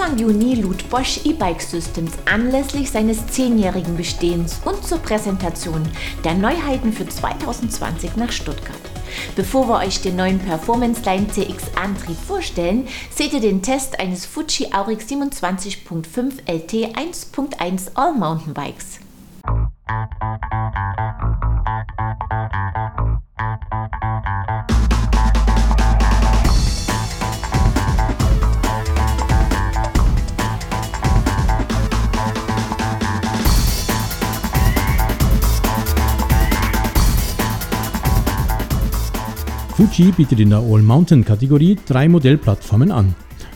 Anfang Juni lud Bosch E-Bike Systems anlässlich seines zehnjährigen Bestehens und zur Präsentation der Neuheiten für 2020 nach Stuttgart. Bevor wir euch den neuen Performance Line CX Antrieb vorstellen, seht ihr den Test eines Fuji Aurix 27.5 LT 1.1 All Mountainbikes. Fuji bietet in der All-Mountain-Kategorie drei Modellplattformen an.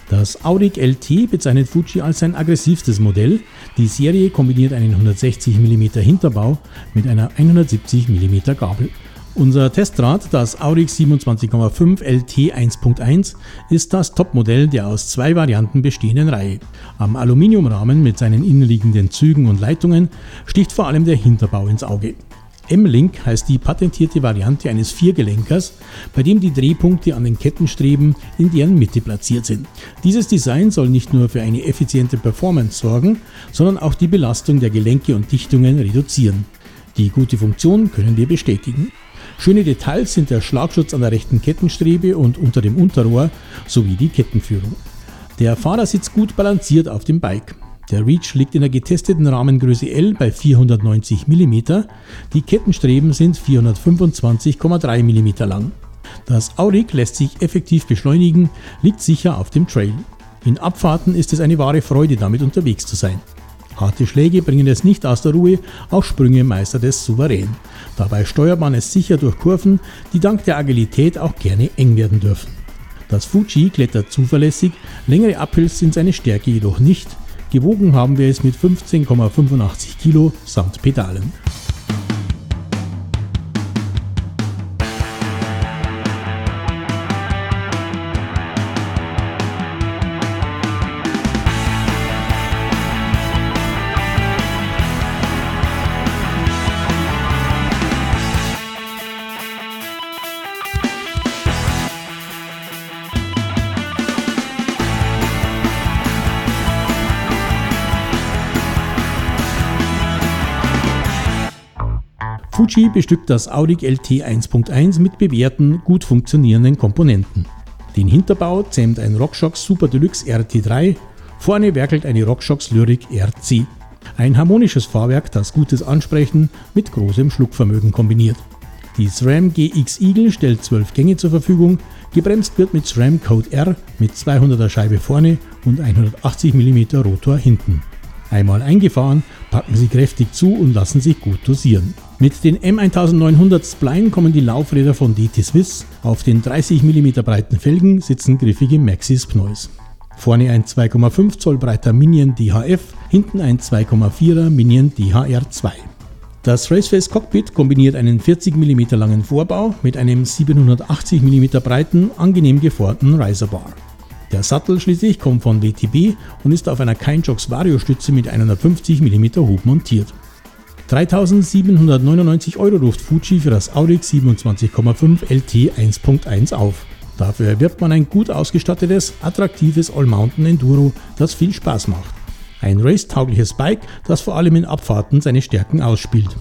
Das Auric LT bezeichnet Fuji als sein aggressivstes Modell. Die Serie kombiniert einen 160 mm Hinterbau mit einer 170 mm Gabel. Unser Testrad, das Aurix 27,5 LT 1.1, ist das Topmodell der aus zwei Varianten bestehenden Reihe. Am Aluminiumrahmen mit seinen innenliegenden Zügen und Leitungen sticht vor allem der Hinterbau ins Auge. M-Link heißt die patentierte Variante eines Viergelenkers, bei dem die Drehpunkte an den Kettenstreben in deren Mitte platziert sind. Dieses Design soll nicht nur für eine effiziente Performance sorgen, sondern auch die Belastung der Gelenke und Dichtungen reduzieren. Die gute Funktion können wir bestätigen. Schöne Details sind der Schlagschutz an der rechten Kettenstrebe und unter dem Unterrohr sowie die Kettenführung. Der Fahrer sitzt gut balanciert auf dem Bike. Der Reach liegt in der getesteten Rahmengröße L bei 490 mm, die Kettenstreben sind 425,3 mm lang. Das Auric lässt sich effektiv beschleunigen, liegt sicher auf dem Trail. In Abfahrten ist es eine wahre Freude, damit unterwegs zu sein. Harte Schläge bringen es nicht aus der Ruhe, auch Sprünge meistert es souverän. Dabei steuert man es sicher durch Kurven, die dank der Agilität auch gerne eng werden dürfen. Das Fuji klettert zuverlässig, längere Uphills sind seine Stärke jedoch nicht, Gewogen haben wir es mit 15,85 Kilo samt Pedalen. Fuji bestückt das Audi LT 1.1 mit bewährten, gut funktionierenden Komponenten. Den Hinterbau zähmt ein RockShox Super Deluxe RT3, vorne werkelt eine RockShox Lyric RC. Ein harmonisches Fahrwerk, das gutes Ansprechen mit großem Schluckvermögen kombiniert. Die SRAM GX Eagle stellt 12 Gänge zur Verfügung, gebremst wird mit SRAM Code R mit 200er Scheibe vorne und 180 mm Rotor hinten. Einmal eingefahren, packen sie kräftig zu und lassen sich gut dosieren. Mit den M1900 Spline kommen die Laufräder von DT Swiss. Auf den 30 mm breiten Felgen sitzen griffige Maxis Pneus. Vorne ein 2,5 Zoll breiter Minion DHF, hinten ein 2,4er Minion DHR2. Das Raceface Cockpit kombiniert einen 40 mm langen Vorbau mit einem 780 mm breiten, angenehm geformten Riserbar. Der Sattel schließlich kommt von WTB und ist auf einer Keinjox Vario Stütze mit 150 mm Hub montiert. 3799 Euro ruft Fuji für das Aurix 27,5 LT 1.1 auf. Dafür erwirbt man ein gut ausgestattetes, attraktives All-Mountain Enduro, das viel Spaß macht. Ein racetaugliches Bike, das vor allem in Abfahrten seine Stärken ausspielt.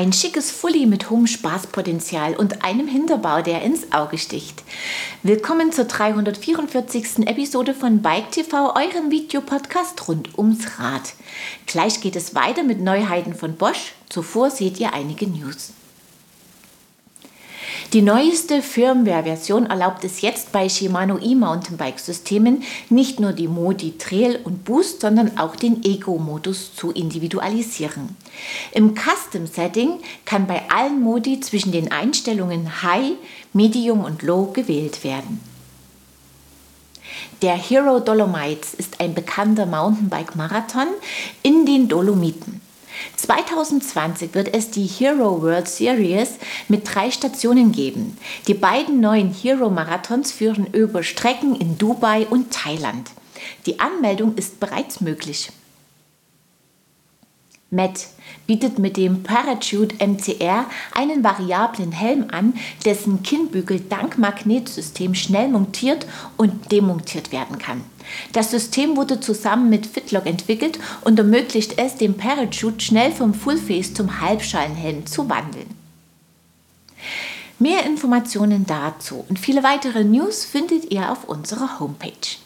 Ein schickes Fully mit hohem Spaßpotenzial und einem Hinterbau, der ins Auge sticht. Willkommen zur 344. Episode von Bike TV, eurem Videopodcast rund ums Rad. Gleich geht es weiter mit Neuheiten von Bosch. Zuvor seht ihr einige News. Die neueste Firmware-Version erlaubt es jetzt bei Shimano E-Mountainbike-Systemen nicht nur die Modi Trail und Boost, sondern auch den Eco-Modus zu individualisieren. Im Custom-Setting kann bei allen Modi zwischen den Einstellungen High, Medium und Low gewählt werden. Der Hero Dolomites ist ein bekannter Mountainbike-Marathon in den Dolomiten. 2020 wird es die Hero World Series mit drei Stationen geben. Die beiden neuen Hero Marathons führen über Strecken in Dubai und Thailand. Die Anmeldung ist bereits möglich. Met bietet mit dem Parachute MCR einen variablen Helm an, dessen Kinnbügel dank Magnetsystem schnell montiert und demontiert werden kann. Das System wurde zusammen mit Fitlock entwickelt und ermöglicht es, den Parachute schnell vom Fullface zum Halbschalenhelm zu wandeln. Mehr Informationen dazu und viele weitere News findet ihr auf unserer Homepage.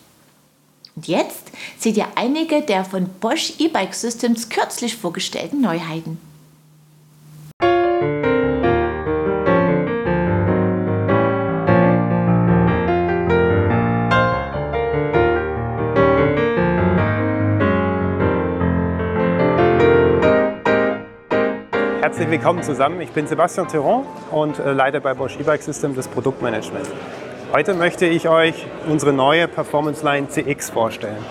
Und jetzt seht ihr einige der von Bosch E-Bike Systems kürzlich vorgestellten Neuheiten. Herzlich willkommen zusammen. Ich bin Sebastian Theron und äh, leite bei Bosch E-Bike System das Produktmanagement. Heute möchte ich euch unsere neue Performance Line CX vorstellen.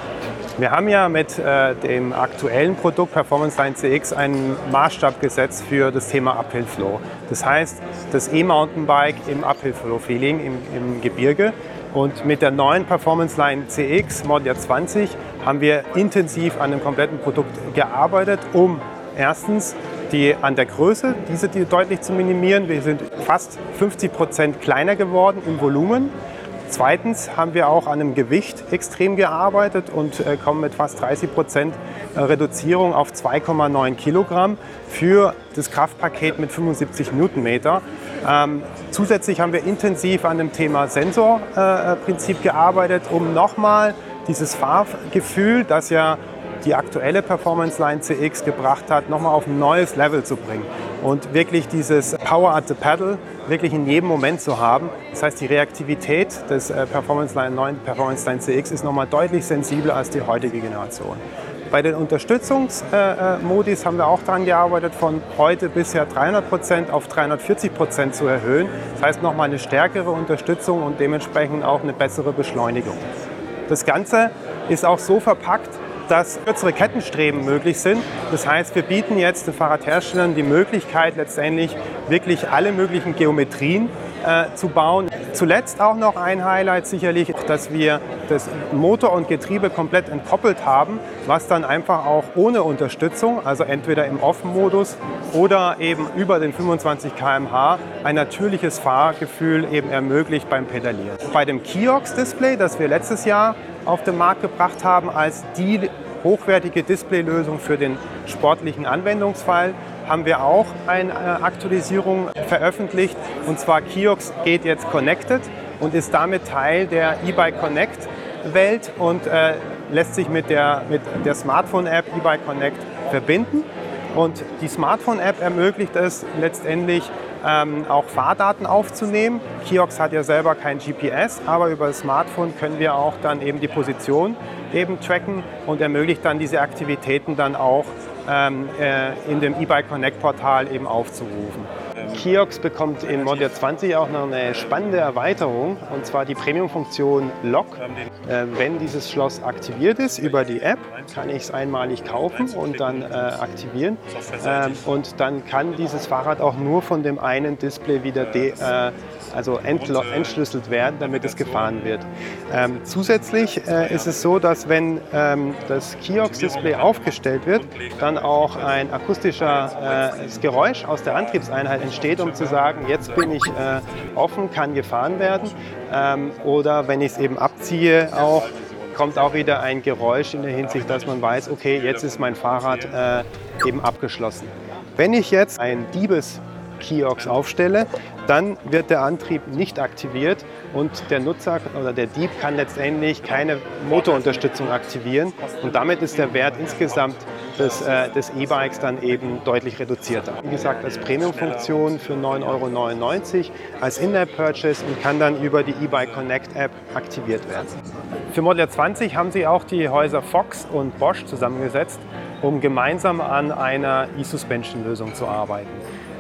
Wir haben ja mit äh, dem aktuellen Produkt Performance Line CX einen Maßstab gesetzt für das Thema Uphill Flow. Das heißt, das E-Mountainbike im Uphill Flow Feeling im, im Gebirge. Und mit der neuen Performance Line CX Model 20 haben wir intensiv an dem kompletten Produkt gearbeitet, um erstens die, an der Größe, diese die deutlich zu minimieren. Wir sind fast 50 Prozent kleiner geworden im Volumen. Zweitens haben wir auch an dem Gewicht extrem gearbeitet und äh, kommen mit fast 30 Prozent äh, Reduzierung auf 2,9 Kilogramm für das Kraftpaket mit 75 Newtonmeter. Ähm, zusätzlich haben wir intensiv an dem Thema Sensorprinzip äh, gearbeitet, um nochmal dieses Fahrgefühl, das ja die aktuelle Performance Line CX gebracht hat, nochmal auf ein neues Level zu bringen und wirklich dieses Power at the Pedal wirklich in jedem Moment zu haben. Das heißt, die Reaktivität des äh, Performance Line 9 Performance Line CX ist nochmal deutlich sensibler als die heutige Generation. Bei den Unterstützungsmodis äh, äh, haben wir auch daran gearbeitet, von heute bisher 300% auf 340% zu erhöhen. Das heißt nochmal eine stärkere Unterstützung und dementsprechend auch eine bessere Beschleunigung. Das Ganze ist auch so verpackt, dass kürzere Kettenstreben möglich sind. Das heißt, wir bieten jetzt den Fahrradherstellern die Möglichkeit, letztendlich wirklich alle möglichen Geometrien äh, zu bauen. Zuletzt auch noch ein Highlight sicherlich, dass wir das Motor und Getriebe komplett entkoppelt haben, was dann einfach auch ohne Unterstützung, also entweder im Off-Modus oder eben über den 25 km/h, ein natürliches Fahrgefühl eben ermöglicht beim Pedalieren. Bei dem Kiox-Display, das wir letztes Jahr auf den Markt gebracht haben als die hochwertige Displaylösung für den sportlichen Anwendungsfall, haben wir auch eine Aktualisierung veröffentlicht. Und zwar Kiox geht jetzt Connected und ist damit Teil der eBike Connect Welt und äh, lässt sich mit der, mit der Smartphone-App eBike Connect verbinden. Und die Smartphone-App ermöglicht es letztendlich ähm, auch Fahrdaten aufzunehmen. Kiox hat ja selber kein GPS, aber über das Smartphone können wir auch dann eben die Position eben tracken und ermöglicht dann diese Aktivitäten dann auch ähm, äh, in dem eBike Connect Portal eben aufzurufen. Kiox bekommt in Model 20 auch noch eine spannende Erweiterung und zwar die Premium-Funktion Lock. Äh, wenn dieses Schloss aktiviert ist über die App, kann ich es einmalig kaufen und dann äh, aktivieren. Äh, und dann kann dieses Fahrrad auch nur von dem einen Display wieder de, äh, also entschlüsselt werden, damit es gefahren wird. Ähm, zusätzlich äh, ist es so, dass wenn ähm, das Kiox-Display aufgestellt wird, dann auch ein akustischer äh, Geräusch aus der Antriebseinheit entsteht, um zu sagen, jetzt bin ich äh, offen, kann gefahren werden. Ähm, oder wenn ich es eben abziehe, auch kommt auch wieder ein Geräusch in der Hinsicht, dass man weiß, okay, jetzt ist mein Fahrrad äh, eben abgeschlossen. Wenn ich jetzt ein Diebes Kiox aufstelle, dann wird der Antrieb nicht aktiviert und der Nutzer oder der Dieb kann letztendlich keine Motorunterstützung aktivieren und damit ist der Wert insgesamt des, äh, des E-Bikes dann eben deutlich reduzierter. Wie gesagt, als Premium-Funktion für 9,99 Euro als In-App-Purchase und kann dann über die E-Bike Connect App aktiviert werden. Für Model 20 haben sie auch die Häuser Fox und Bosch zusammengesetzt, um gemeinsam an einer E-Suspension-Lösung zu arbeiten.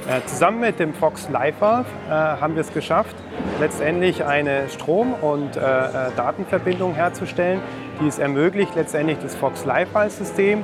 Äh, zusammen mit dem Fox LiveValve äh, haben wir es geschafft, letztendlich eine Strom- und äh, äh, Datenverbindung herzustellen, die es ermöglicht, letztendlich das Fox LiveValve-System äh,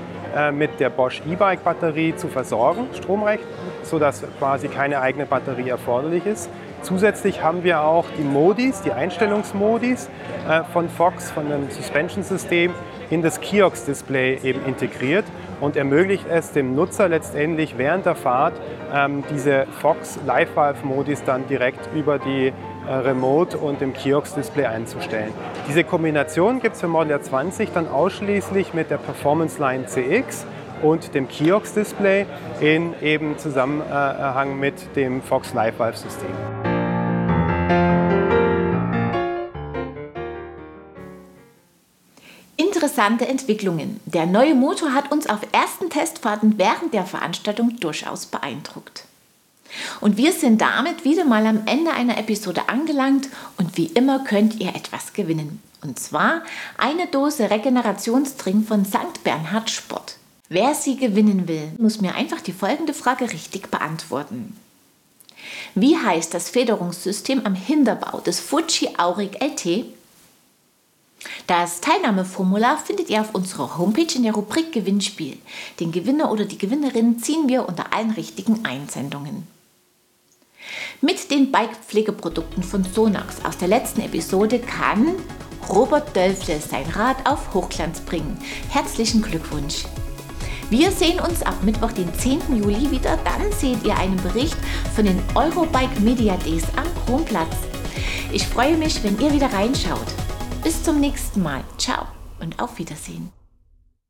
mit der Bosch E-Bike-Batterie zu versorgen, stromrecht, sodass quasi keine eigene Batterie erforderlich ist. Zusätzlich haben wir auch die Modis, die Einstellungsmodis äh, von Fox, von dem Suspension-System, in das Kiosk-Display eben integriert und ermöglicht es dem Nutzer letztendlich während der Fahrt ähm, diese Fox Live Valve Modis dann direkt über die äh, Remote und im Kiosk-Display einzustellen. Diese Kombination gibt es für Model 20 dann ausschließlich mit der Performance Line CX und dem Kiosk-Display in eben Zusammenhang mit dem Fox Live Valve System. Interessante Entwicklungen. Der neue Motor hat uns auf ersten Testfahrten während der Veranstaltung durchaus beeindruckt. Und wir sind damit wieder mal am Ende einer Episode angelangt und wie immer könnt ihr etwas gewinnen. Und zwar eine Dose Regenerationstrink von St. Bernhard Sport. Wer sie gewinnen will, muss mir einfach die folgende Frage richtig beantworten. Wie heißt das Federungssystem am Hinterbau des Fuji Auric LT? Das Teilnahmeformular findet ihr auf unserer Homepage in der Rubrik Gewinnspiel. Den Gewinner oder die Gewinnerin ziehen wir unter allen richtigen Einsendungen. Mit den Bike-Pflegeprodukten von Sonax aus der letzten Episode kann Robert Dölfle sein Rad auf Hochglanz bringen. Herzlichen Glückwunsch! Wir sehen uns ab Mittwoch, den 10. Juli wieder. Dann seht ihr einen Bericht von den Eurobike Media Days am Kronplatz. Ich freue mich, wenn ihr wieder reinschaut. Bis zum nächsten Mal. Ciao und auf Wiedersehen.